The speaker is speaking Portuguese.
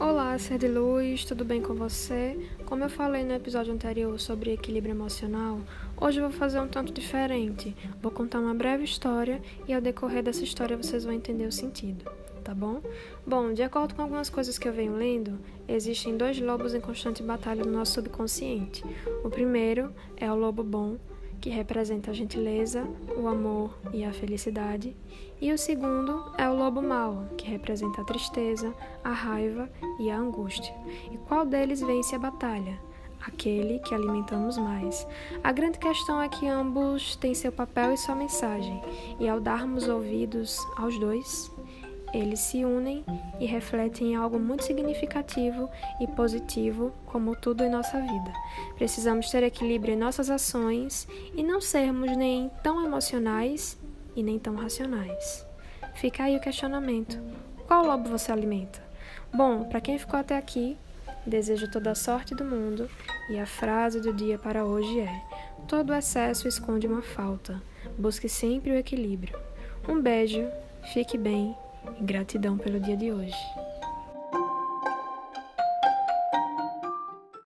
Olá, ser de luz, tudo bem com você? Como eu falei no episódio anterior sobre equilíbrio emocional, hoje eu vou fazer um tanto diferente. Vou contar uma breve história e ao decorrer dessa história vocês vão entender o sentido, tá bom? Bom, de acordo com algumas coisas que eu venho lendo, existem dois lobos em constante batalha no nosso subconsciente. O primeiro é o lobo bom, que representa a gentileza, o amor e a felicidade, e o segundo é o lobo mau, que representa a tristeza, a raiva e a angústia. E qual deles vence a batalha? Aquele que alimentamos mais. A grande questão é que ambos têm seu papel e sua mensagem, e ao darmos ouvidos aos dois, eles se unem e refletem em algo muito significativo e positivo, como tudo em nossa vida. Precisamos ter equilíbrio em nossas ações e não sermos nem tão emocionais e nem tão racionais. Fica aí o questionamento: qual lobo você alimenta? Bom, para quem ficou até aqui, desejo toda a sorte do mundo e a frase do dia para hoje é: todo excesso esconde uma falta. Busque sempre o equilíbrio. Um beijo, fique bem e gratidão pelo dia de hoje.